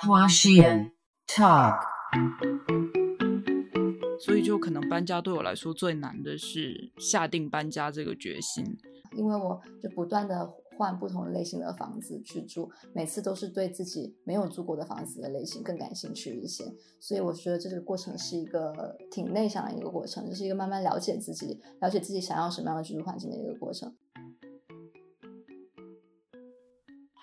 花絮 Talk，所以就可能搬家对我来说最难的是下定搬家这个决心。因为我就不断的换不同类型的房子去住，每次都是对自己没有住过的房子的类型更感兴趣一些，所以我觉得这个过程是一个挺内向的一个过程，就是一个慢慢了解自己、了解自己想要什么样的居住环境的一个过程。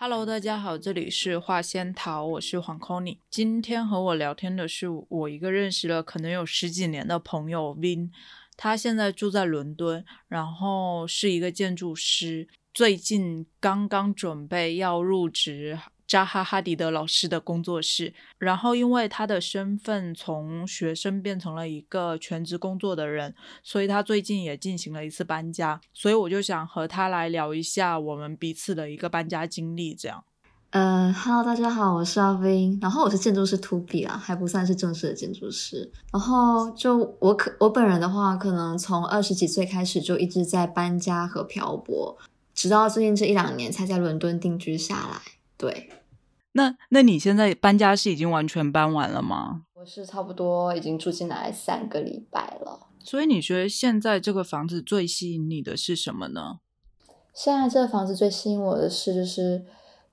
Hello，大家好，这里是画仙桃，我是黄 Conny。今天和我聊天的是我一个认识了可能有十几年的朋友 Vin，他现在住在伦敦，然后是一个建筑师，最近刚刚准备要入职扎哈哈迪德老师的工作室，然后因为他的身份从学生变成了一个全职工作的人，所以他最近也进行了一次搬家，所以我就想和他来聊一下我们彼此的一个搬家经历，这样。嗯哈喽大家好，我是阿 v 然后我是建筑师 To B 啊，还不算是正式的建筑师。然后就我可我本人的话，可能从二十几岁开始就一直在搬家和漂泊，直到最近这一两年才在伦敦定居下来。对，那那你现在搬家是已经完全搬完了吗？我是差不多已经住进来三个礼拜了。所以你觉得现在这个房子最吸引你的是什么呢？现在这个房子最吸引我的是，就是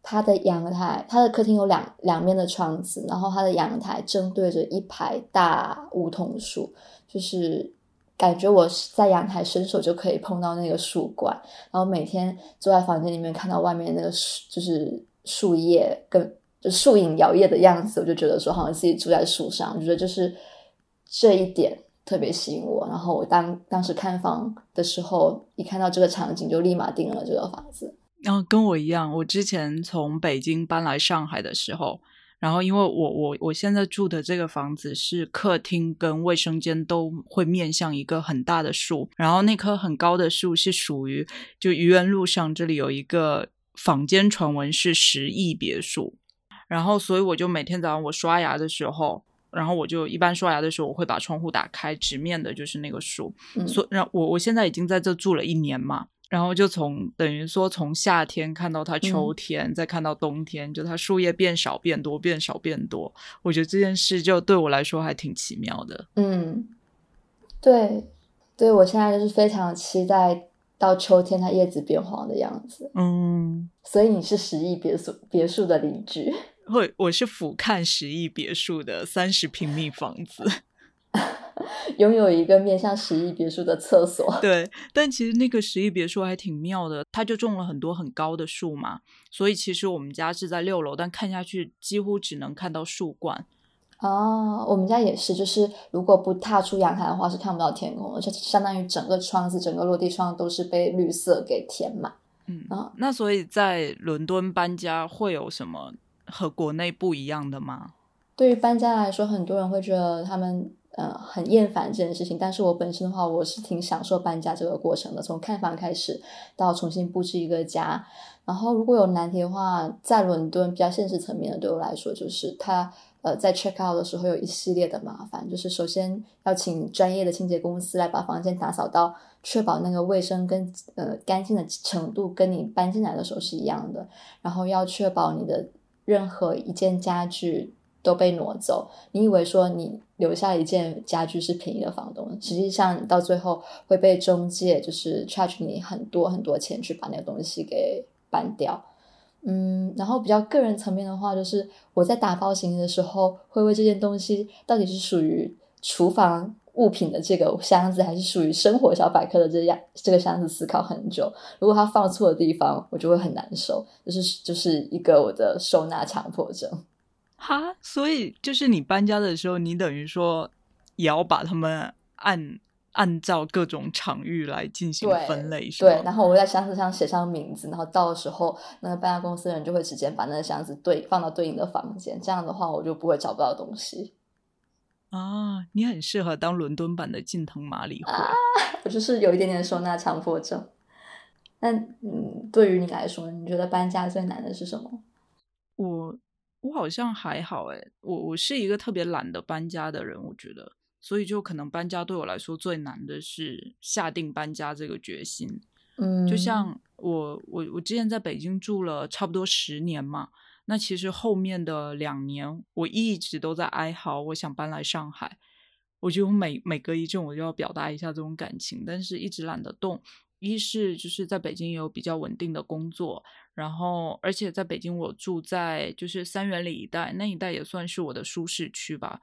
它的阳台，它的客厅有两两面的窗子，然后它的阳台正对着一排大梧桐树，就是感觉我在阳台伸手就可以碰到那个树冠，然后每天坐在房间里面看到外面那个树，就是树叶跟就树影摇曳的样子，我就觉得说好像自己住在树上，我觉得就是这一点。特别吸引我，然后我当当时看房的时候，一看到这个场景就立马定了这个房子。然、后跟我一样，我之前从北京搬来上海的时候，然后因为我我我现在住的这个房子是客厅跟卫生间都会面向一个很大的树，然后那棵很高的树是属于就愚园路上这里有一个坊间传闻是十亿别墅，然后所以我就每天早上我刷牙的时候。然后我就一般刷牙的时候，我会把窗户打开，直面的就是那个树。嗯所然我我现在已经在这住了一年嘛，然后就从等于说从夏天看到它秋天，再看到冬天，就它树叶变少变多，变少变多。我觉得这件事就对我来说还挺奇妙的。嗯，对，对我现在就是非常期待到秋天它叶子变黄的样子。嗯，所以你是十亿别墅别墅的邻居。会我是俯瞰十亿别墅的三十平米房子，拥有一个面向十亿别墅的厕所。对，但其实那个十亿别墅还挺妙的，它就种了很多很高的树嘛，所以其实我们家是在六楼，但看下去几乎只能看到树冠。哦，我们家也是，就是如果不踏出阳台的话，是看不到天空的，就相当于整个窗子、整个落地窗都是被绿色给填满。嗯啊那所以在伦敦搬家会有什么和国内不一样的吗？对于搬家来说，很多人会觉得他们呃很厌烦这件事情，但是我本身的话，我是挺享受搬家这个过程的，从看房开始到重新布置一个家。然后如果有难题的话，在伦敦比较现实层面的，对我来说就是它呃在 check out 的时候有一系列的麻烦，就是首先要请专业的清洁公司来把房间打扫到确保那个卫生跟呃干净的程度跟你搬进来的时候是一样的，然后要确保你的任何一件家具都被挪走。你以为说你留下一件家具是便宜的房东，实际上到最后会被中介就是 charge 你很多很多钱去把那个东西给搬掉。嗯，然后比较个人层面的话，就是我在打包行李的时候，会为这件东西到底是属于厨房物品的这个箱子，还是属于生活小百科的这样这个箱子思考很久。如果它放错的地方，我就会很难受，就是就是一个我的收纳强迫症。哈，所以就是你搬家的时候，你等于说也要把它们按按照各种场域来进行分类？对，然后我会在箱子上写上名字，然后到时候，那个搬家公司的人就会直接把那个箱子对放到对应的房间，这样的话我就不会找不到东西。啊，你很适合当伦敦版的近藤麻里惠。我就是有一点点收纳强迫症。那嗯，对于你来说，你觉得搬家最难的是什么？我我好像还好诶，我我是一个特别懒得搬家的人，我觉得，所以就可能搬家对我来说最难的是下定搬家这个决心。嗯，就像我我我之前在北京住了差不多十年嘛，那其实后面的两年，我一直都在哀嚎，我想搬来上海。我就每每隔一阵，我就要表达一下这种感情，但是一直懒得动。一是就是在北京也有比较稳定的工作，然后而且在北京我住在就是三元里一带，那一带也算是我的舒适区吧。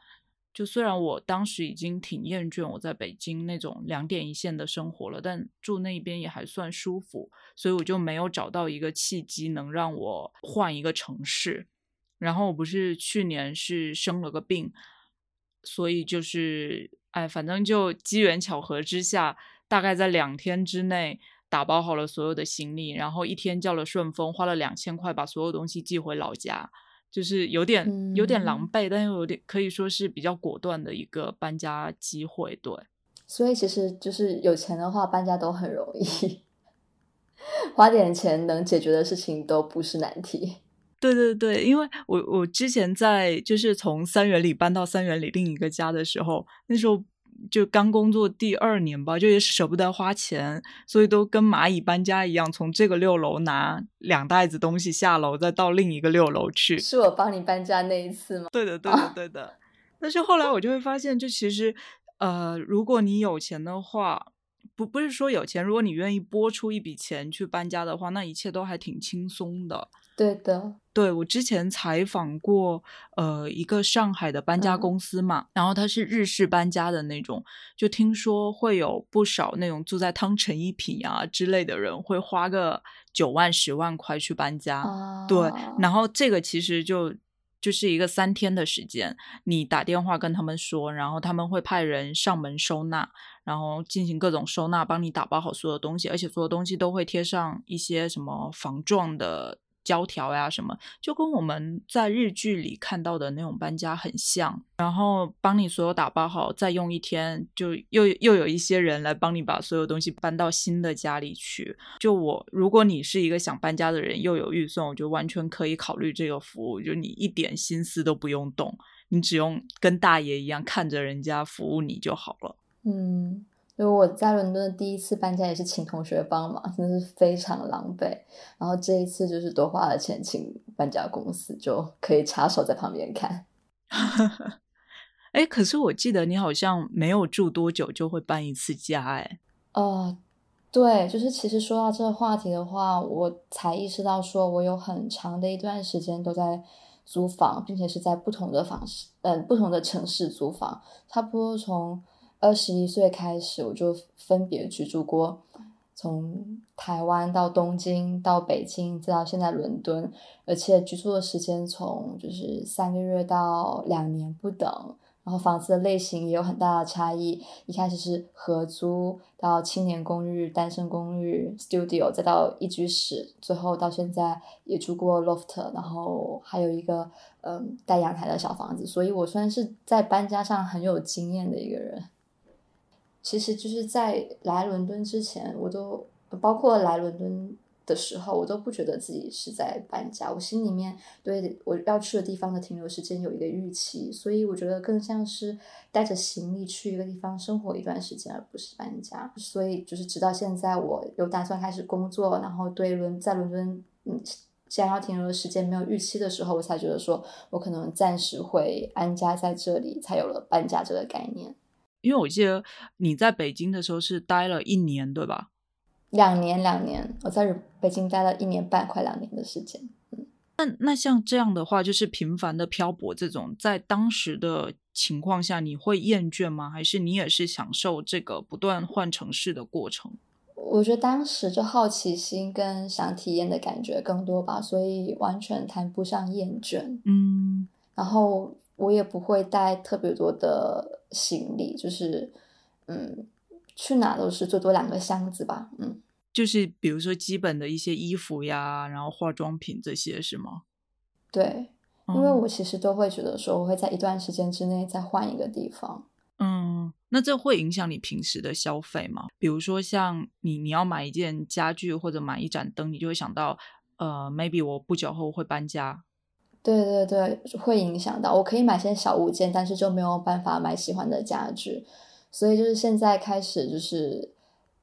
就虽然我当时已经挺厌倦我在北京那种两点一线的生活了，但住那边也还算舒服，所以我就没有找到一个契机能让我换一个城市。然后我不是去年是生了个病，所以就是哎，反正就机缘巧合之下，大概在两天之内打包好了所有的行李，然后一天叫了顺丰，花了两千块把所有东西寄回老家。就是有点有点狼狈，但又有点可以说是比较果断的一个搬家机会，对。所以其实就是有钱的话，搬家都很容易，花点钱能解决的事情都不是难题。对对对，因为我我之前在就是从三元里搬到三元里另一个家的时候，那时候。就刚工作第二年吧，就也舍不得花钱，所以都跟蚂蚁搬家一样，从这个六楼拿两袋子东西下楼，再到另一个六楼去。是我帮你搬家那一次吗？对的，对的，对的。但是后来我就会发现，就其实，呃，如果你有钱的话，不不是说有钱，如果你愿意拨出一笔钱去搬家的话，那一切都还挺轻松的。对的，对我之前采访过，呃，一个上海的搬家公司嘛，然后他是日式搬家的那种，就听说会有不少那种住在汤臣一品啊之类的人会花个九万十万块去搬家，对，然后这个其实就就是一个三天的时间，你打电话跟他们说，然后他们会派人上门收纳，然后进行各种收纳，帮你打包好所有东西，而且所有东西都会贴上一些什么防撞的。胶条呀，什么就跟我们在日剧里看到的那种搬家很像，然后帮你所有打包好，再用一天，就又又有一些人来帮你把所有东西搬到新的家里去。就我，如果你是一个想搬家的人，又有预算，我就完全可以考虑这个服务。就你一点心思都不用动，你只用跟大爷一样看着人家服务你就好了。嗯。因为我在伦敦的第一次搬家也是请同学帮忙，真的是非常狼狈。然后这一次就是多花了钱请搬家公司，就可以插手在旁边看。哎，可是我记得你好像没有住多久就会搬一次家，哎。哦，对，就是其实说到这个话题的话，我才意识到说我有很长的一段时间都在租房，并且是在不同的房市，嗯，不同的城市租房，差不多从。二十一岁开始，我就分别居住过，从台湾到东京，到北京，再到现在伦敦，而且居住的时间从就是三个月到两年不等。然后房子的类型也有很大的差异，一开始是合租，到青年公寓、单身公寓、studio，再到一居室，最后到现在也住过 loft，然后还有一个嗯带阳台的小房子，所以我算是在搬家上很有经验的一个人。其实就是在来伦敦之前，我都包括来伦敦的时候，我都不觉得自己是在搬家。我心里面对我要去的地方的停留时间有一个预期，所以我觉得更像是带着行李去一个地方生活一段时间，而不是搬家。所以就是直到现在，我有打算开始工作，然后对伦在伦敦嗯想要停留的时间没有预期的时候，我才觉得说我可能暂时会安家在这里，才有了搬家这个概念。因为我记得你在北京的时候是待了一年，对吧？两年，两年，我在北京待了一年半，快两年的时间。嗯，那那像这样的话，就是频繁的漂泊，这种在当时的情况下，你会厌倦吗？还是你也是享受这个不断换城市的过程？我觉得当时就好奇心跟想体验的感觉更多吧，所以完全谈不上厌倦。嗯，然后。我也不会带特别多的行李，就是，嗯，去哪都是最多两个箱子吧，嗯，就是比如说基本的一些衣服呀，然后化妆品这些是吗？对，因为我其实都会觉得说，我会在一段时间之内再换一个地方。嗯，那这会影响你平时的消费吗？比如说像你，你要买一件家具或者买一盏灯，你就会想到，呃，maybe 我不久后会搬家。对对对，会影响到。我可以买些小物件，但是就没有办法买喜欢的家具。所以就是现在开始，就是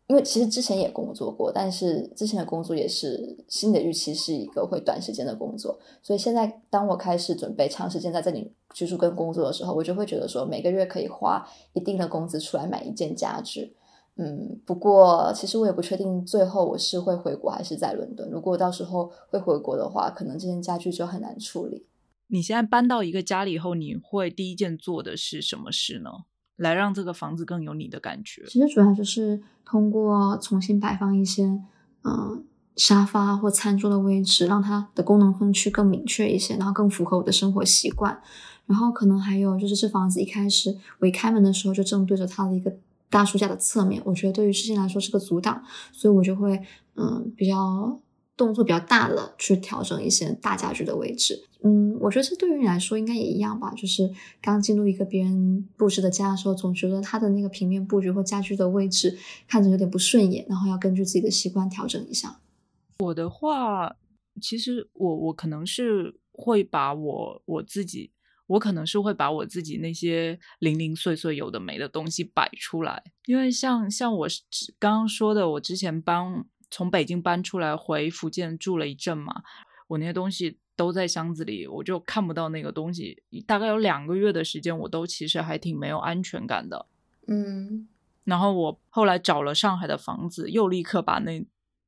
因为其实之前也工作过，但是之前的工作也是心理预期是一个会短时间的工作，所以现在当我开始准备长时间在这里居住跟工作的时候，我就会觉得说每个月可以花一定的工资出来买一件家具。嗯，不过其实我也不确定最后我是会回国还是在伦敦。如果到时候会回国的话，可能这件家具就很难处理。你现在搬到一个家里以后，你会第一件做的是什么事呢？来让这个房子更有你的感觉。其实主要就是通过重新摆放一些，嗯，沙发或餐桌的位置，让它的功能分区更明确一些，然后更符合我的生活习惯。然后可能还有就是这房子一开始我一开门的时候就正对着它的一个大书架的侧面，我觉得对于视线来说是个阻挡，所以我就会嗯比较。动作比较大的去调整一些大家具的位置，嗯，我觉得这对于你来说应该也一样吧。就是刚进入一个别人布置的家的时候，总觉得他的那个平面布局或家具的位置看着有点不顺眼，然后要根据自己的习惯调整一下。我的话，其实我我可能是会把我我自己，我可能是会把我自己那些零零碎碎有的没的东西摆出来，因为像像我刚刚说的，我之前搬。从北京搬出来回福建住了一阵嘛，我那些东西都在箱子里，我就看不到那个东西。大概有两个月的时间，我都其实还挺没有安全感的。嗯，然后我后来找了上海的房子，又立刻把那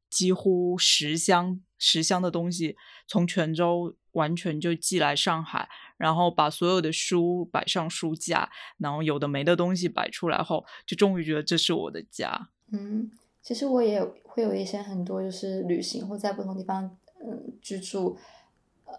几乎十箱十箱的东西从泉州完全就寄来上海，然后把所有的书摆上书架，然后有的没的东西摆出来后，就终于觉得这是我的家。嗯。其实我也会有一些很多，就是旅行或在不同地方嗯居住，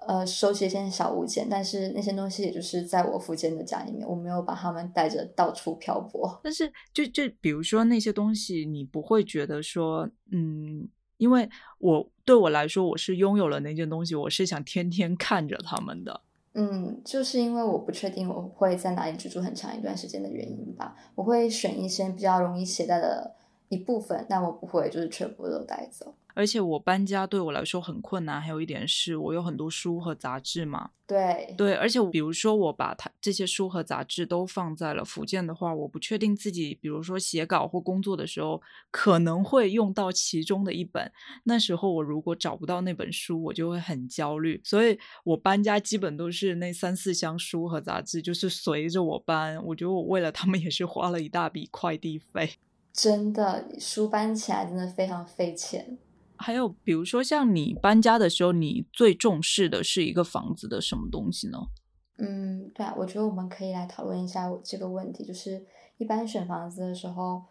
呃收集一些小物件，但是那些东西也就是在我附近的家里面，我没有把它们带着到处漂泊。但是就就比如说那些东西，你不会觉得说嗯，因为我对我来说，我是拥有了那件东西，我是想天天看着他们的。嗯，就是因为我不确定我会在哪里居住很长一段时间的原因吧，我会选一些比较容易携带的。一部分，但我不会就是全部都带走。而且我搬家对我来说很困难，还有一点是我有很多书和杂志嘛。对对，而且比如说我把它这些书和杂志都放在了福建的话，我不确定自己，比如说写稿或工作的时候可能会用到其中的一本。那时候我如果找不到那本书，我就会很焦虑。所以我搬家基本都是那三四箱书和杂志，就是随着我搬。我觉得我为了他们也是花了一大笔快递费。真的，书搬起来真的非常费钱。还有，比如说像你搬家的时候，你最重视的是一个房子的什么东西呢？嗯，对啊，我觉得我们可以来讨论一下这个问题。就是一般选房子的时候，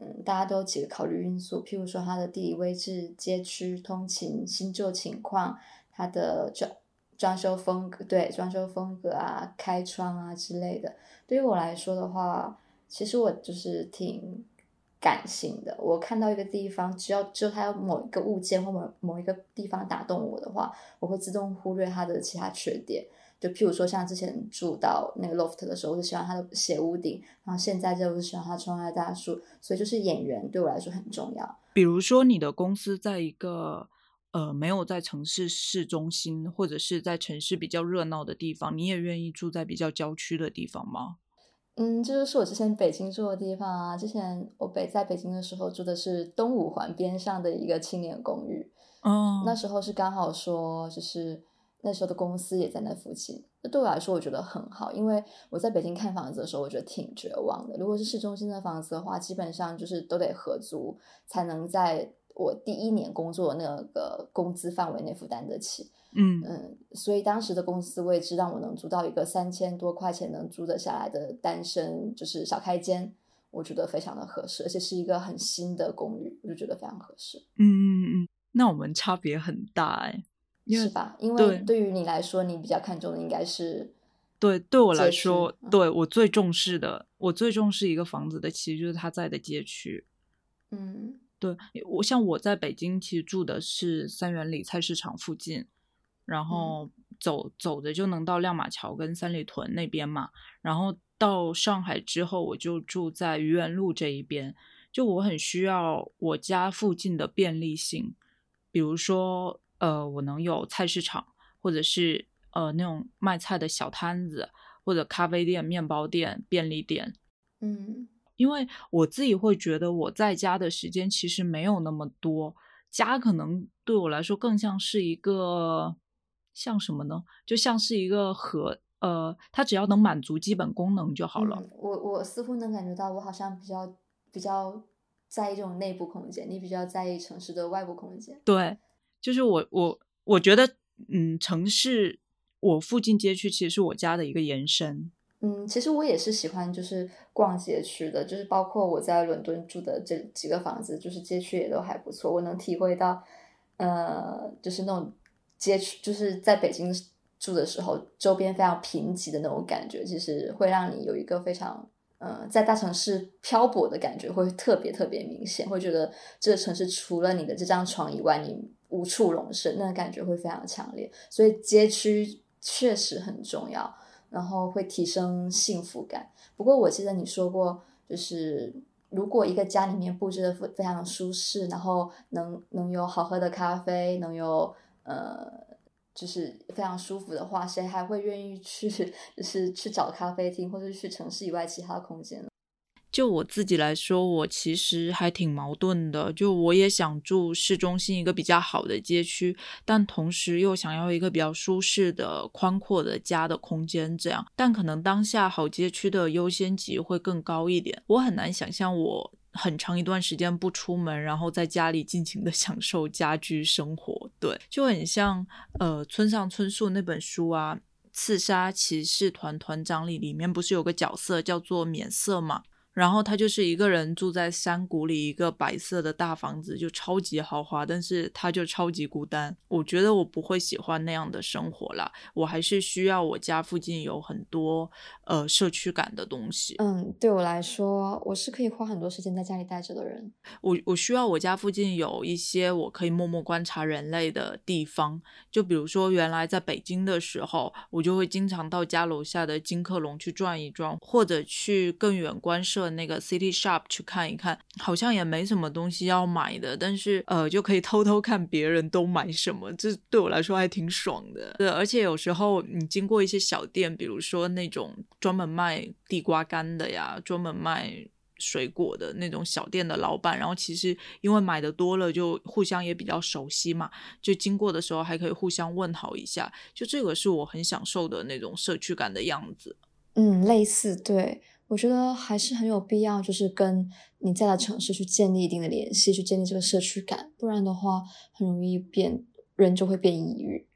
嗯，大家都有几个考虑因素，譬如说它的地理位置、街区、通勤、新旧情况、它的装装修风格，对，装修风格啊、开窗啊之类的。对于我来说的话，其实我就是挺。感性的，我看到一个地方，只要只有它某一个物件或某某一个地方打动我的话，我会自动忽略它的其他缺点。就譬如说，像之前住到那个 loft 的时候，我就喜欢它的斜屋顶，然后现在就是喜欢它窗外大树，所以就是演员对我来说很重要。比如说，你的公司在一个呃没有在城市市中心，或者是在城市比较热闹的地方，你也愿意住在比较郊区的地方吗？嗯，这就是我之前北京住的地方啊。之前我北在北京的时候住的是东五环边上的一个青年公寓。哦，那时候是刚好说，就是那时候的公司也在那附近。那对我来说，我觉得很好，因为我在北京看房子的时候，我觉得挺绝望的。如果是市中心的房子的话，基本上就是都得合租才能在我第一年工作那个工资范围内负担得起。嗯嗯，所以当时的公司位置让我能租到一个三千多块钱能租得下来的单身就是小开间，我觉得非常的合适，而且是一个很新的公寓，我就觉得非常合适。嗯嗯嗯，那我们差别很大哎，是吧？因为对于你来说，你比较看重的应该是对对我来说，对我最重视的，我最重视一个房子的，其实就是它在的街区。嗯，对我像我在北京，其实住的是三元里菜市场附近。然后走走着就能到亮马桥跟三里屯那边嘛。然后到上海之后，我就住在愚园路这一边。就我很需要我家附近的便利性，比如说，呃，我能有菜市场，或者是呃那种卖菜的小摊子，或者咖啡店、面包店、便利店。嗯，因为我自己会觉得我在家的时间其实没有那么多，家可能对我来说更像是一个像什么呢？就像是一个和，呃，它只要能满足基本功能就好了。嗯、我我似乎能感觉到，我好像比较比较在意这种内部空间，你比较在意城市的外部空间。对，就是我我我觉得，嗯，城市我附近街区其实是我家的一个延伸。嗯，其实我也是喜欢就是逛街区的，就是包括我在伦敦住的这几个房子，就是街区也都还不错。我能体会到，呃，就是那种街区，就是在北京住的时候，周边非常贫瘠的那种感觉，其实会让你有一个非常，呃，在大城市漂泊的感觉会特别特别明显，会觉得这个城市除了你的这张床以外，你无处容身，那感觉会非常强烈。所以街区确实很重要。然后会提升幸福感。不过我记得你说过，就是如果一个家里面布置的非非常舒适，然后能能有好喝的咖啡，能有呃，就是非常舒服的话，谁还会愿意去 就是去找咖啡厅，或者去城市以外其他空间呢？就我自己来说，我其实还挺矛盾的。就我也想住市中心一个比较好的街区，但同时又想要一个比较舒适的、宽阔的家的空间。这样，但可能当下好街区的优先级会更高一点。我很难想象我很长一段时间不出门，然后在家里尽情的 享受家居生活。对，就很像呃村上春树那本书啊，《刺杀骑士团团长》里里面不是有个角色叫做免色嘛？然后他就是一个人住在山谷里，一个白色的大房子，就超级豪华，但是他就超级孤单。我觉得我不会喜欢那样的生活啦，我还是需要我家附近有很多呃社区感的东西。嗯，对我来说，我是可以花很多时间在家里待着的人。我我需要我家附近有一些我可以默默观察人类的地方，就比如说原来在北京的时候，我就会经常到家楼下的金客隆去转一转，或者去更远观设。那个 City Shop 去看一看，好像也没什么东西要买的，但是呃，就可以偷偷看别人都买什么，这对我来说还挺爽的。对，而且有时候你经过一些小店，比如说那种专门卖地瓜干的呀，专门卖水果的那种小店的老板，然后其实因为买的多了，就互相也比较熟悉嘛，就经过的时候还可以互相问好一下，就这个是我很享受的那种社区感的样子。嗯，类似对。我觉得还是很有必要，就是跟你在的城市去建立一定的联系，去建立这个社区感，不然的话很容易变人就会变抑郁。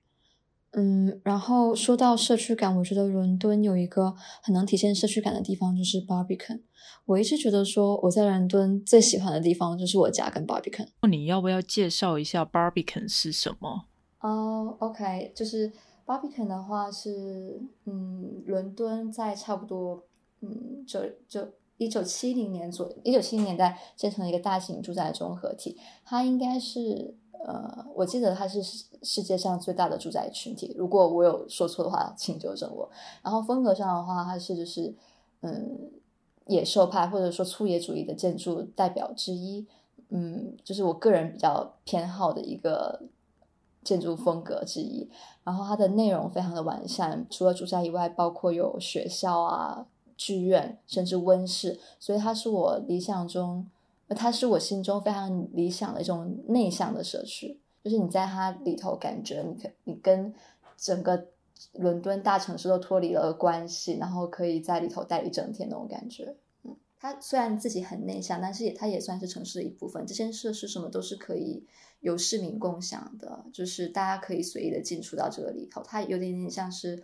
嗯，然后说到社区感，我觉得伦敦有一个很能体现社区感的地方，就是 Barbican。我一直觉得说我在伦敦最喜欢的地方就是我家跟 Barbican。你要不要介绍一下 Barbican 是什么？哦、oh,，OK，就是 Barbican 的话是，嗯，伦敦在差不多。嗯，就就一九七零年左一九七零年代建成了一个大型住宅综合体，它应该是呃，我记得它是世界上最大的住宅群体。如果我有说错的话，请纠正我。然后风格上的话，它是就是嗯野兽派或者说粗野主义的建筑代表之一。嗯，就是我个人比较偏好的一个建筑风格之一。然后它的内容非常的完善，除了住宅以外，包括有学校啊。剧院甚至温室，所以它是我理想中，它是我心中非常理想的一种内向的社区。就是你在它里头，感觉你可你跟整个伦敦大城市都脱离了关系，然后可以在里头待一整天那种感觉。嗯，它虽然自己很内向，但是也它也算是城市的一部分。这些设施什么都是可以由市民共享的，就是大家可以随意的进出到这个里头。它有点点像是。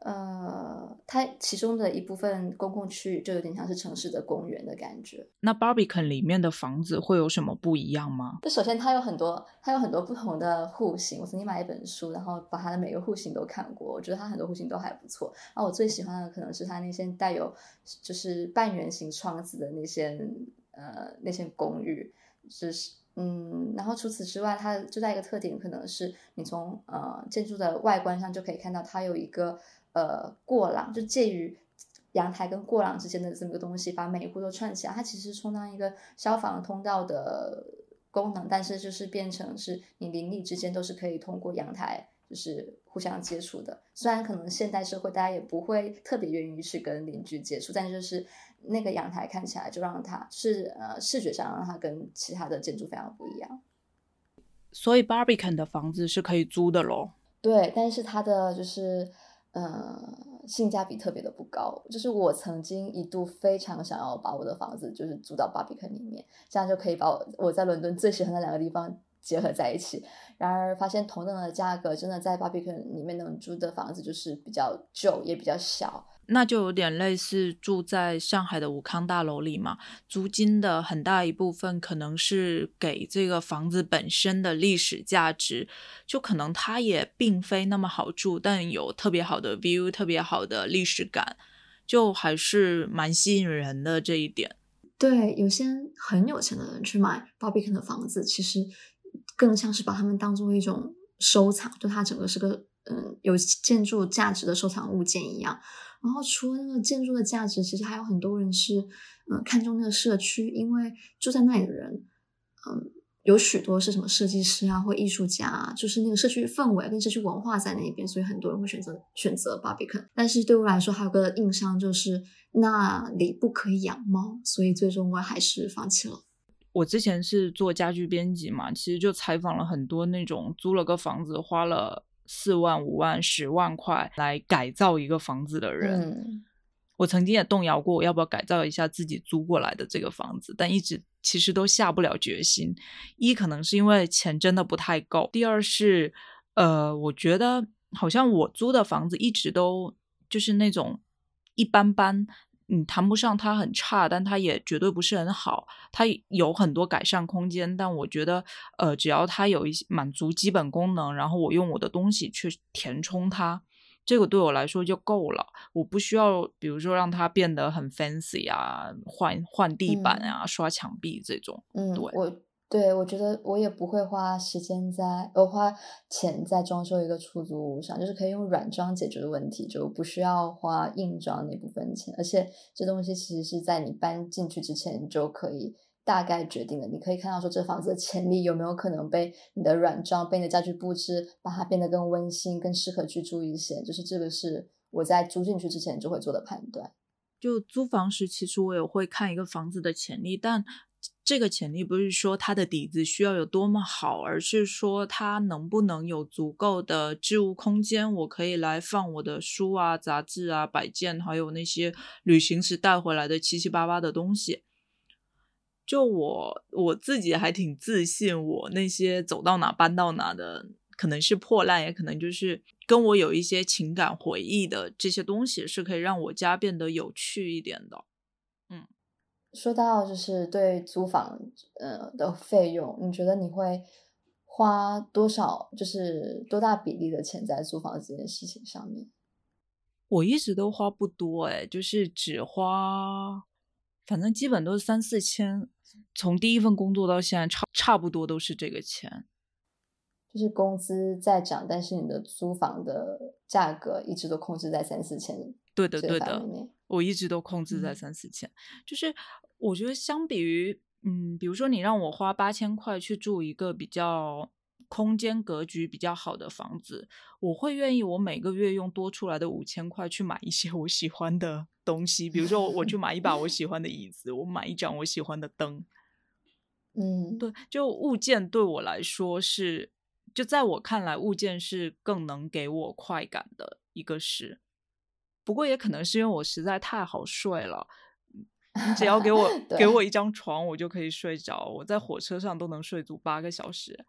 呃，它其中的一部分公共区域就有点像是城市的公园的感觉。那 Barbican 里面的房子会有什么不一样吗？就首先它有很多，它有很多不同的户型。我曾经买一本书，然后把它的每个户型都看过，我觉得它很多户型都还不错。然后我最喜欢的可能是它那些带有就是半圆形窗子的那些呃那些公寓，就是嗯，然后除此之外，它最大一个特点可能是你从呃建筑的外观上就可以看到它有一个。呃，过廊就介于阳台跟过廊之间的这么个东西，把每一户都串起来。它其实充当一个消防通道的功能，但是就是变成是你邻里之间都是可以通过阳台就是互相接触的。虽然可能现代社会大家也不会特别愿意去跟邻居接触，但就是那个阳台看起来就让它是呃视觉上让它跟其他的建筑非常不一样。所以 Barbican 的房子是可以租的咯。对，但是它的就是呃性价比特别的不高。就是我曾经一度非常想要把我的房子就是租到巴比肯里面，这样就可以把我我在伦敦最喜欢的两个地方结合在一起。然而发现同等的价格，真的在 Barbican 里面能租的房子就是比较旧，也比较小。那就有点类似住在上海的武康大楼里嘛，租金的很大一部分可能是给这个房子本身的历史价值，就可能它也并非那么好住，但有特别好的 view，特别好的历史感，就还是蛮吸引人的这一点。对，有些很有钱的人去买 Barbican 的房子，其实更像是把他们当做一种收藏，就它整个是个嗯有建筑价值的收藏物件一样。然后除了那个建筑的价值，其实还有很多人是，嗯，看中那个社区，因为住在那里的人，嗯，有许多是什么设计师啊或艺术家啊，就是那个社区氛围跟社区文化在那边，所以很多人会选择选择 Barbican。但是对我来说，还有个硬伤就是那里不可以养猫，所以最终我还是放弃了。我之前是做家居编辑嘛，其实就采访了很多那种租了个房子花了。四万、五万、十万块来改造一个房子的人，我曾经也动摇过，我要不要改造一下自己租过来的这个房子，但一直其实都下不了决心。一可能是因为钱真的不太够，第二是，呃，我觉得好像我租的房子一直都就是那种一般般。嗯，谈不上它很差，但它也绝对不是很好。它有很多改善空间，但我觉得，呃，只要它有一些满足基本功能，然后我用我的东西去填充它，这个对我来说就够了。我不需要，比如说让它变得很 fancy 啊，换换地板啊，刷墙壁这种。嗯，对。对，我觉得我也不会花时间在呃花钱在装修一个出租屋上，就是可以用软装解决的问题，就不需要花硬装那部分钱。而且这东西其实是在你搬进去之前就可以大概决定的。你可以看到说这房子的潜力有没有可能被你的软装、被你的家具布置把它变得更温馨、更适合居住一些。就是这个是我在租进去之前就会做的判断。就租房时，其实我也会看一个房子的潜力，但。这个潜力不是说它的底子需要有多么好，而是说它能不能有足够的置物空间，我可以来放我的书啊、杂志啊、摆件，还有那些旅行时带回来的七七八八的东西。就我我自己还挺自信，我那些走到哪搬到哪的，可能是破烂，也可能就是跟我有一些情感回忆的这些东西，是可以让我家变得有趣一点的。说到就是对租房呃的费用，你觉得你会花多少？就是多大比例的钱在租房这件事情上面？我一直都花不多哎，就是只花，反正基本都是三四千。从第一份工作到现在，差差不多都是这个钱。就是工资在涨，但是你的租房的价格一直都控制在三四千。对的，对的。我一直都控制在三四千，就是我觉得相比于，嗯，比如说你让我花八千块去住一个比较空间格局比较好的房子，我会愿意我每个月用多出来的五千块去买一些我喜欢的东西，比如说我去买一把我喜欢的椅子，我买一盏我喜欢的灯，嗯，对，就物件对我来说是，就在我看来，物件是更能给我快感的一个事。不过也可能是因为我实在太好睡了，你只要给我 给我一张床，我就可以睡着。我在火车上都能睡足八个小时。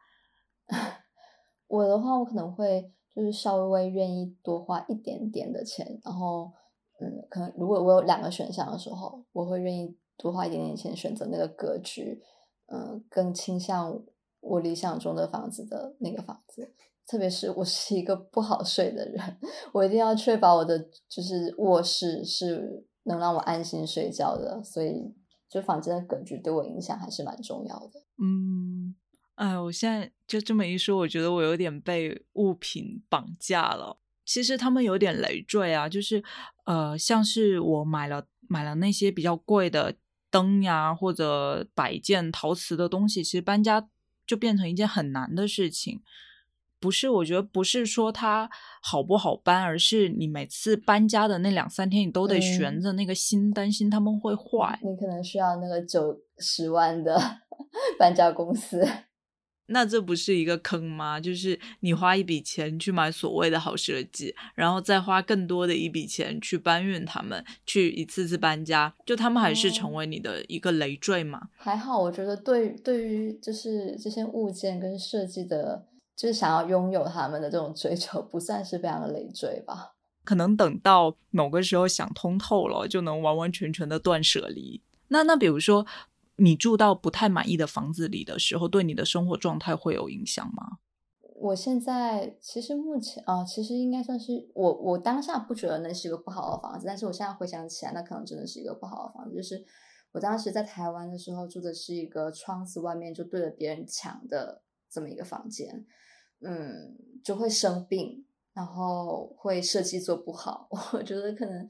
我的话，我可能会就是稍微愿意多花一点点的钱，然后嗯，可能如果我有两个选项的时候，我会愿意多花一点点钱选择那个格局，嗯，更倾向我理想中的房子的那个房子。特别是我是一个不好睡的人，我一定要确保我的就是卧室是能让我安心睡觉的，所以就房间的格局对我影响还是蛮重要的。嗯，哎，我现在就这么一说，我觉得我有点被物品绑架了。其实他们有点累赘啊，就是呃，像是我买了买了那些比较贵的灯呀，或者摆件、陶瓷的东西，其实搬家就变成一件很难的事情。不是，我觉得不是说它好不好搬，而是你每次搬家的那两三天，你都得悬着那个心，担心他们会坏。你可能需要那个九十万的 搬家公司。那这不是一个坑吗？就是你花一笔钱去买所谓的好设计，然后再花更多的一笔钱去搬运他们，去一次次搬家，就他们还是成为你的一个累赘嘛？还好，我觉得对对于就是这些物件跟设计的，就是想要拥有他们的这种追求，不算是非常的累赘吧？可能等到某个时候想通透了，就能完完全全的断舍离。那那比如说。你住到不太满意的房子里的时候，对你的生活状态会有影响吗？我现在其实目前啊，其实应该算是我我当下不觉得那是一个不好的房子，但是我现在回想起来，那可能真的是一个不好的房子。就是我当时在台湾的时候住的是一个窗子外面就对着别人墙的这么一个房间，嗯，就会生病，然后会设计做不好。我觉得可能，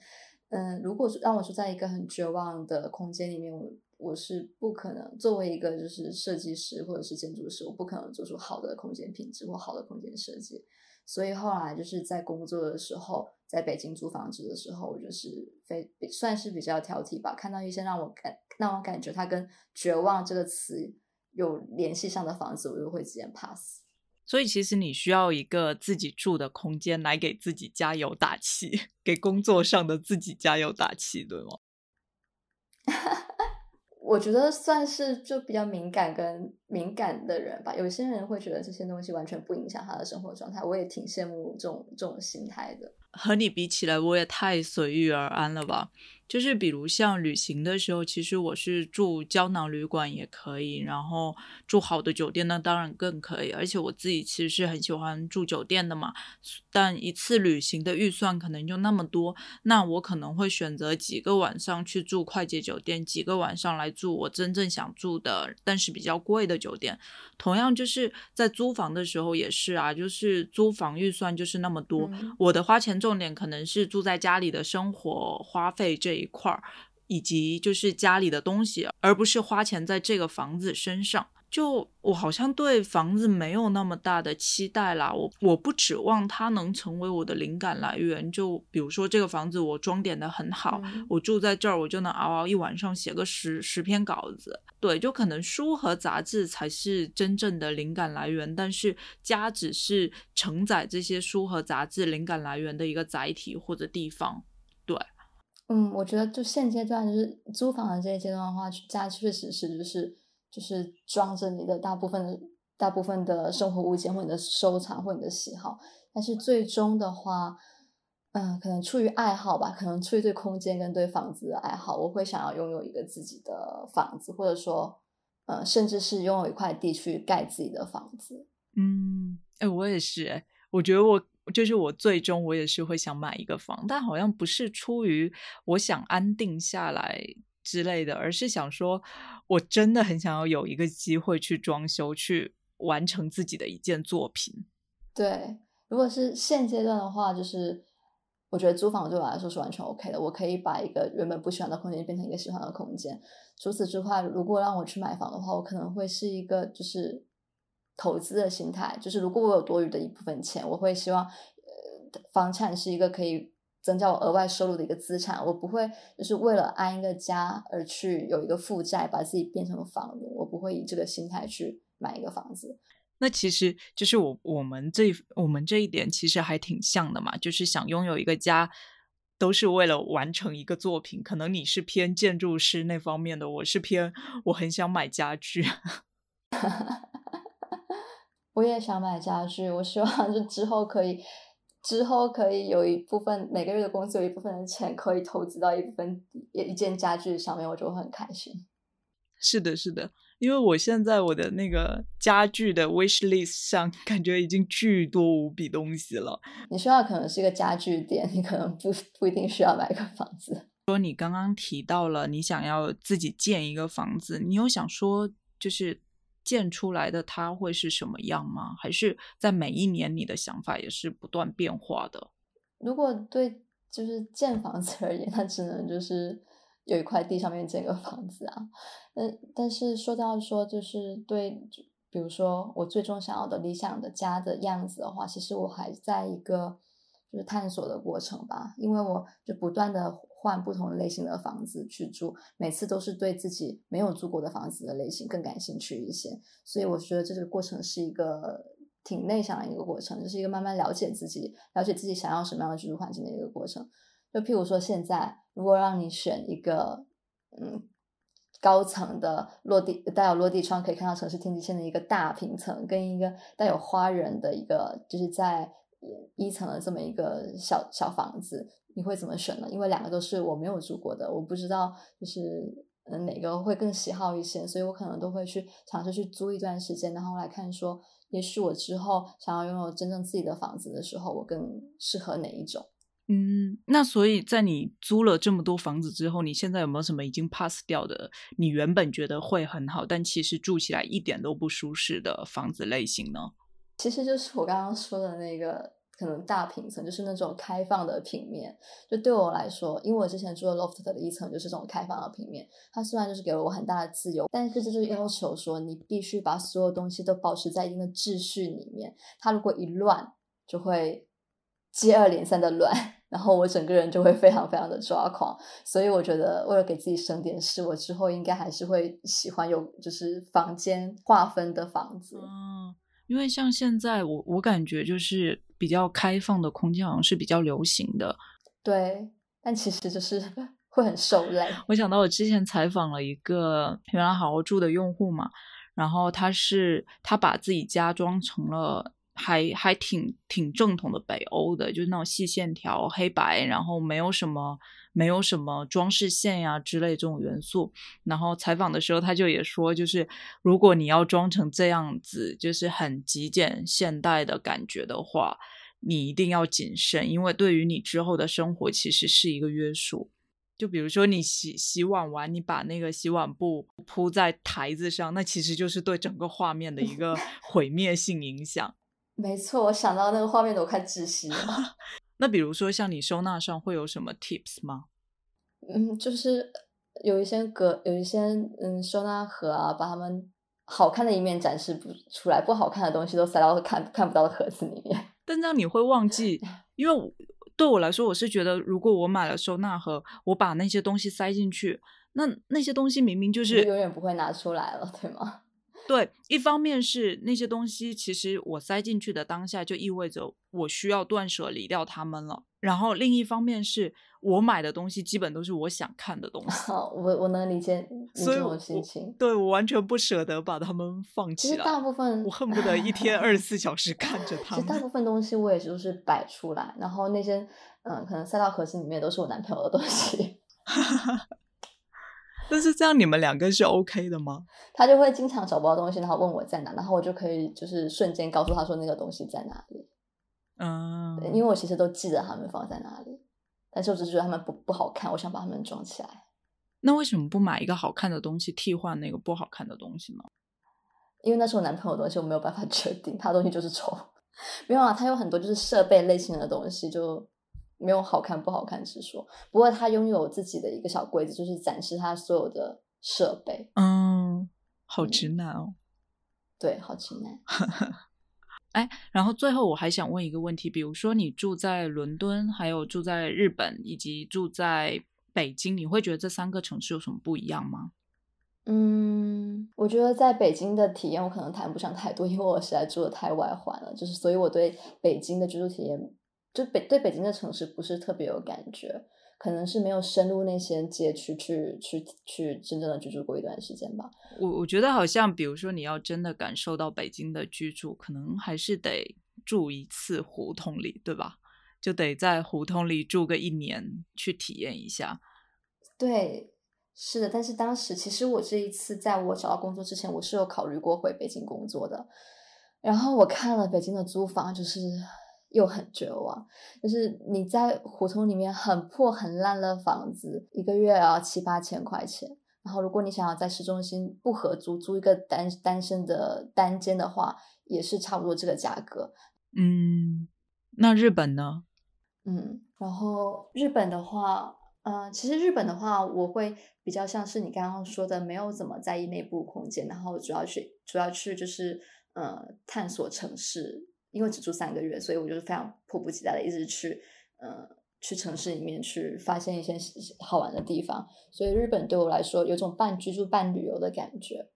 嗯，如果让我住在一个很绝望的空间里面，我。我是不可能作为一个就是设计师或者是建筑师，我不可能做出好的空间品质或好的空间设计。所以后来就是在工作的时候，在北京租房子的时候，我就是非算是比较挑剔吧。看到一些让我感让我感觉它跟绝望这个词有联系上的房子，我就会直接 pass。所以其实你需要一个自己住的空间来给自己加油打气，给工作上的自己加油打气，对吗？我觉得算是就比较敏感跟敏感的人吧。有些人会觉得这些东西完全不影响他的生活状态，我也挺羡慕这种这种心态的。和你比起来，我也太随遇而安了吧。就是比如像旅行的时候，其实我是住胶囊旅馆也可以，然后住好的酒店那当然更可以。而且我自己其实是很喜欢住酒店的嘛。但一次旅行的预算可能就那么多，那我可能会选择几个晚上去住快捷酒店，几个晚上来住我真正想住的，但是比较贵的酒店。同样就是在租房的时候也是啊，就是租房预算就是那么多，我的花钱重点可能是住在家里的生活花费这。一块儿，以及就是家里的东西，而不是花钱在这个房子身上。就我好像对房子没有那么大的期待啦，我我不指望它能成为我的灵感来源。就比如说这个房子我装点的很好，我住在这儿我就能熬熬一晚上写个十十篇稿子。对，就可能书和杂志才是真正的灵感来源，但是家只是承载这些书和杂志灵感来源的一个载体或者地方。对。嗯，我觉得就现阶段就是租房的这一阶段的话，家确实是就是就是装着你的大部分的大部分的生活物件或你的收藏或你的喜好，但是最终的话，嗯，可能出于爱好吧，可能出于对空间跟对房子的爱好，我会想要拥有一个自己的房子，或者说，呃，甚至是拥有一块地去盖自己的房子。嗯，哎，我也是，我觉得我。就是我最终我也是会想买一个房，但好像不是出于我想安定下来之类的，而是想说，我真的很想要有一个机会去装修，去完成自己的一件作品。对，如果是现阶段的话，就是我觉得租房对我来说是完全 OK 的，我可以把一个原本不喜欢的空间变成一个喜欢的空间。除此之外，如果让我去买房的话，我可能会是一个就是。投资的心态就是，如果我有多余的一部分钱，我会希望，呃，房产是一个可以增加我额外收入的一个资产。我不会就是为了安一个家而去有一个负债，把自己变成房奴。我不会以这个心态去买一个房子。那其实就是我我们这我们这一点其实还挺像的嘛，就是想拥有一个家，都是为了完成一个作品。可能你是偏建筑师那方面的，我是偏我很想买家具。我也想买家具，我希望就之后可以，之后可以有一部分每个月的工资有一部分的钱可以投资到一部分一一件家具上面，我就会很开心。是的，是的，因为我现在我的那个家具的 wish list 上，感觉已经巨多无比东西了。你需要可能是一个家具店，你可能不不一定需要买个房子。说你刚刚提到了你想要自己建一个房子，你有想说就是？建出来的它会是什么样吗？还是在每一年你的想法也是不断变化的？如果对就是建房子而言，它只能就是有一块地上面建个房子啊。但但是说到说就是对比如说我最终想要的理想的家的样子的话，其实我还在一个就是探索的过程吧，因为我就不断的换不同类型的房子去住，每次都是对自己没有住过的房子的类型更感兴趣一些，所以我觉得这个过程是一个挺内向的一个过程，就是一个慢慢了解自己、了解自己想要什么样的居住环境的一个过程。就譬如说，现在如果让你选一个，嗯。高层的落地带有落地窗，可以看到城市天际线的一个大平层，跟一个带有花园的一个，就是在一层的这么一个小小房子，你会怎么选呢？因为两个都是我没有住过的，我不知道就是嗯哪个会更喜好一些，所以我可能都会去尝试去租一段时间，然后来看说，也许我之后想要拥有真正自己的房子的时候，我更适合哪一种。嗯，那所以在你租了这么多房子之后，你现在有没有什么已经 pass 掉的？你原本觉得会很好，但其实住起来一点都不舒适的房子类型呢？其实就是我刚刚说的那个，可能大平层，就是那种开放的平面。就对我来说，因为我之前住的 loft 的一层就是这种开放的平面，它虽然就是给了我很大的自由，但是这就是要求说你必须把所有东西都保持在一定的秩序里面。它如果一乱，就会接二连三的乱。然后我整个人就会非常非常的抓狂，所以我觉得为了给自己省点事，我之后应该还是会喜欢有就是房间划分的房子。嗯，因为像现在我我感觉就是比较开放的空间好像是比较流行的。对，但其实就是 会很受累。我想到我之前采访了一个原来好好住的用户嘛，然后他是他把自己家装成了。还还挺挺正统的北欧的，就是那种细线条、黑白，然后没有什么没有什么装饰线呀之类这种元素。然后采访的时候，他就也说，就是如果你要装成这样子，就是很极简现代的感觉的话，你一定要谨慎，因为对于你之后的生活其实是一个约束。就比如说你洗洗碗完，你把那个洗碗布铺在台子上，那其实就是对整个画面的一个毁灭性影响。没错，我想到那个画面都快窒息了。那比如说，像你收纳上会有什么 tips 吗？嗯，就是有一些格，有一些嗯收纳盒啊，把它们好看的一面展示不出来，不好看的东西都塞到看看不到的盒子里面。但这样你会忘记，因为对我来说，我是觉得，如果我买了收纳盒，我把那些东西塞进去，那那些东西明明就是永远不会拿出来了，对吗？对，一方面是那些东西，其实我塞进去的当下就意味着我需要断舍离掉它们了。然后另一方面是我买的东西基本都是我想看的东西。我我能理解你这种心情。对我完全不舍得把它们放弃。其实大部分我恨不得一天二十四小时看着 它们。其实大部分东西我也就是摆出来，然后那些嗯，可能塞到盒子里面都是我男朋友的东西。但是这样你们两个是 OK 的吗？他就会经常找不到东西，然后问我在哪，然后我就可以就是瞬间告诉他说那个东西在哪里。嗯，因为我其实都记得他们放在哪里，但是我只是觉得他们不不好看，我想把他们装起来。那为什么不买一个好看的东西替换那个不好看的东西呢？因为那是我男朋友的东西，我没有办法 决定，他的东西就是丑。没有啊，他有很多就是设备类型的东西就。没有好看不好看之说，不过他拥有自己的一个小柜子，就是展示他所有的设备。嗯，好直男哦。对，好直男。哎，然后最后我还想问一个问题，比如说你住在伦敦，还有住在日本，以及住在北京，你会觉得这三个城市有什么不一样吗？嗯，我觉得在北京的体验我可能谈不上太多，因为我实在住的太外环了，就是所以我对北京的居住体验。就北对北京的城市不是特别有感觉，可能是没有深入那些街区去去去真正的居住过一段时间吧。我我觉得好像，比如说你要真的感受到北京的居住，可能还是得住一次胡同里，对吧？就得在胡同里住个一年去体验一下。对，是的。但是当时其实我这一次在我找到工作之前，我是有考虑过回北京工作的。然后我看了北京的租房，就是。又很绝望，就是你在胡同里面很破很烂的房子，一个月要七八千块钱。然后如果你想要在市中心不合租租一个单单身的单间的话，也是差不多这个价格。嗯，那日本呢？嗯，然后日本的话，呃，其实日本的话，我会比较像是你刚刚说的，没有怎么在意内部空间，然后主要去主要去就是呃探索城市，因为只住三个月，所以我就是非常迫不及待的一直去呃去城市里面去发现一些好玩的地方，所以日本对我来说有种半居住半旅游的感觉。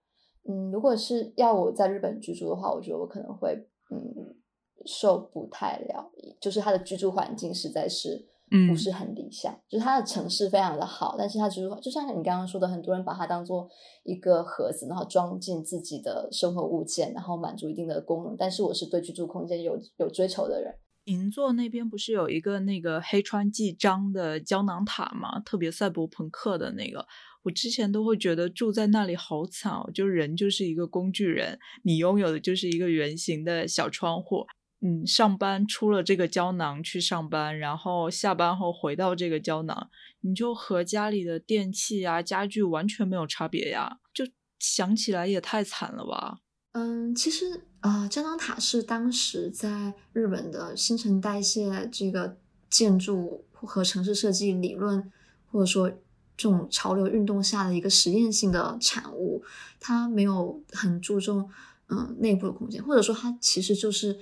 嗯，如果是要我在日本居住的话，我觉得我可能会嗯受不太了，就是它的居住环境实在是。不是很理想，就是它的城市非常的好，但是它就是就像你刚刚说的，很多人把它当做一个盒子，然后装进自己的生活物件，然后满足一定的功能。但是我是对居住空间有有追求的人。银座那边不是有一个那个黑川纪章的胶囊塔吗？特别赛博朋克的那个，我之前都会觉得住在那里好惨哦，就人就是一个工具人，你拥有的就是一个圆形的小窗户。嗯，上班出了这个胶囊去上班，然后下班后回到这个胶囊，你就和家里的电器啊、家具完全没有差别呀，就想起来也太惨了吧。嗯，其实啊，胶囊塔是当时在日本的新陈代谢这个建筑和城市设计理论，或者说这种潮流运动下的一个实验性的产物，它没有很注重嗯内部的空间，或者说它其实就是。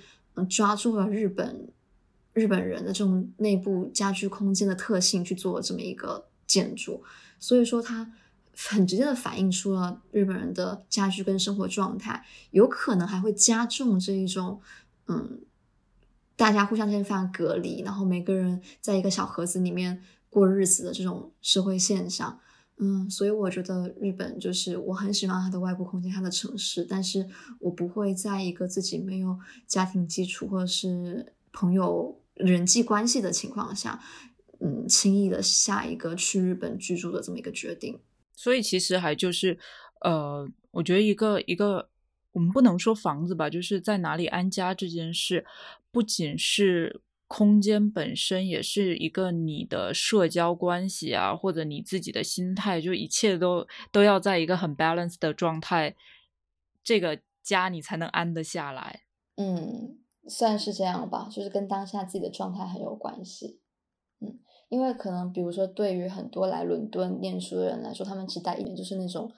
抓住了日本日本人的这种内部家居空间的特性去做这么一个建筑，所以说它很直接的反映出了日本人的家居跟生活状态，有可能还会加重这一种嗯，大家互相之间非常隔离，然后每个人在一个小盒子里面过日子的这种社会现象。嗯，所以我觉得日本就是我很喜欢它的外部空间，它的城市，但是我不会在一个自己没有家庭基础或者是朋友人际关系的情况下，嗯，轻易的下一个去日本居住的这么一个决定。所以其实还就是，呃，我觉得一个一个，我们不能说房子吧，就是在哪里安家这件事，不仅是。空间本身也是一个你的社交关系啊，或者你自己的心态，就一切都都要在一个很 balanced 的状态，这个家你才能安得下来。嗯，算是这样吧，就是跟当下自己的状态很有关系。嗯，因为可能比如说对于很多来伦敦念书的人来说，他们只待一年就是那种。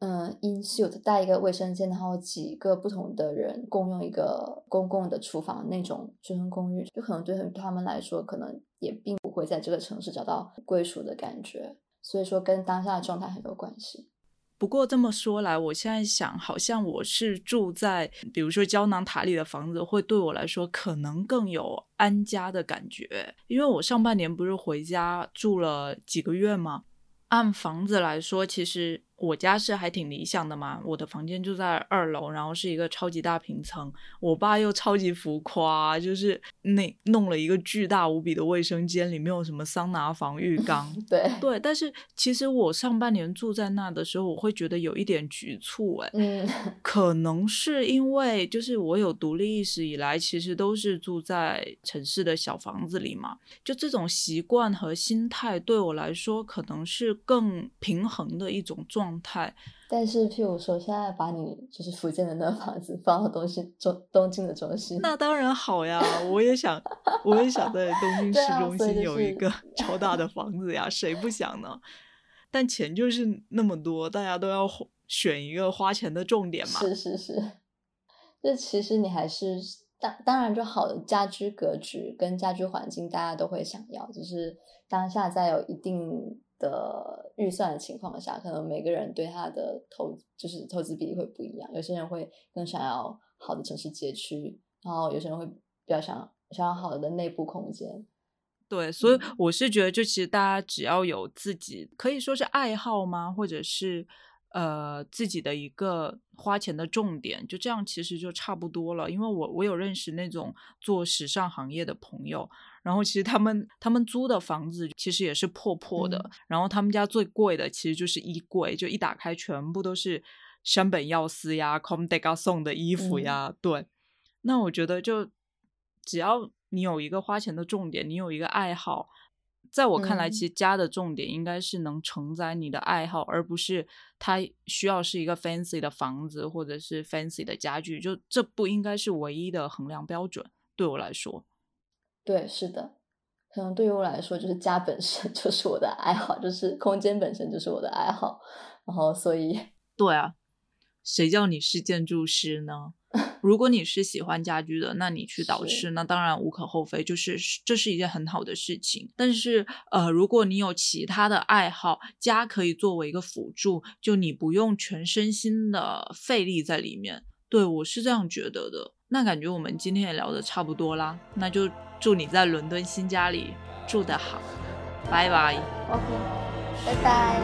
嗯，in suit 带一个卫生间，然后几个不同的人共用一个公共的厨房那种学生公寓，就可能对他们来说，可能也并不会在这个城市找到归属的感觉。所以说，跟当下的状态很有关系。不过这么说来，我现在想，好像我是住在比如说胶囊塔里的房子，会对我来说可能更有安家的感觉，因为我上半年不是回家住了几个月吗？按房子来说，其实。我家是还挺理想的嘛，我的房间就在二楼，然后是一个超级大平层。我爸又超级浮夸，就是那弄了一个巨大无比的卫生间，里面有什么桑拿房、浴缸。对对，但是其实我上半年住在那的时候，我会觉得有一点局促，哎，嗯，可能是因为就是我有独立意识以来，其实都是住在城市的小房子里嘛，就这种习惯和心态对我来说，可能是更平衡的一种状。状态，但是譬如说，现在把你就是福建的那房子放到东西中东京的中心，那当然好呀！我也想，我也想在东京市中心有一个 超大的房子呀，谁不想呢？但钱就是那么多，大家都要选一个花钱的重点嘛。是是是，这其实你还是当当然，就好的家居格局跟家居环境，大家都会想要，就是当下在有一定。的预算的情况下，可能每个人对他的投就是投资比例会不一样。有些人会更想要好的城市街区，然后有些人会比较想想要好的内部空间。对，所以我是觉得，就其实大家只要有自己可以说是爱好吗，或者是呃自己的一个花钱的重点，就这样其实就差不多了。因为我我有认识那种做时尚行业的朋友。然后其实他们他们租的房子其实也是破破的，然后他们家最贵的其实就是衣柜，就一打开全部都是山本耀司呀、Com d e g a 送的衣服呀。对，那我觉得就只要你有一个花钱的重点，你有一个爱好，在我看来，其实家的重点应该是能承载你的爱好，而不是它需要是一个 fancy 的房子或者是 fancy 的家具，就这不应该是唯一的衡量标准。对我来说。对，是的，可能对于我来说，就是家本身 就是我的爱好，就是空间本身就是我的爱好，然后所以对啊，谁叫你是建筑师呢？如果你是喜欢家居的，那你去导师，那当然无可厚非，就是这是一件很好的事情。但是，呃，如果你有其他的爱好，家可以作为一个辅助，就你不用全身心的费力在里面。对我是这样觉得的。那感觉我们今天也聊得差不多啦，那就祝你在伦敦新家里住得好，拜拜。OK，拜拜。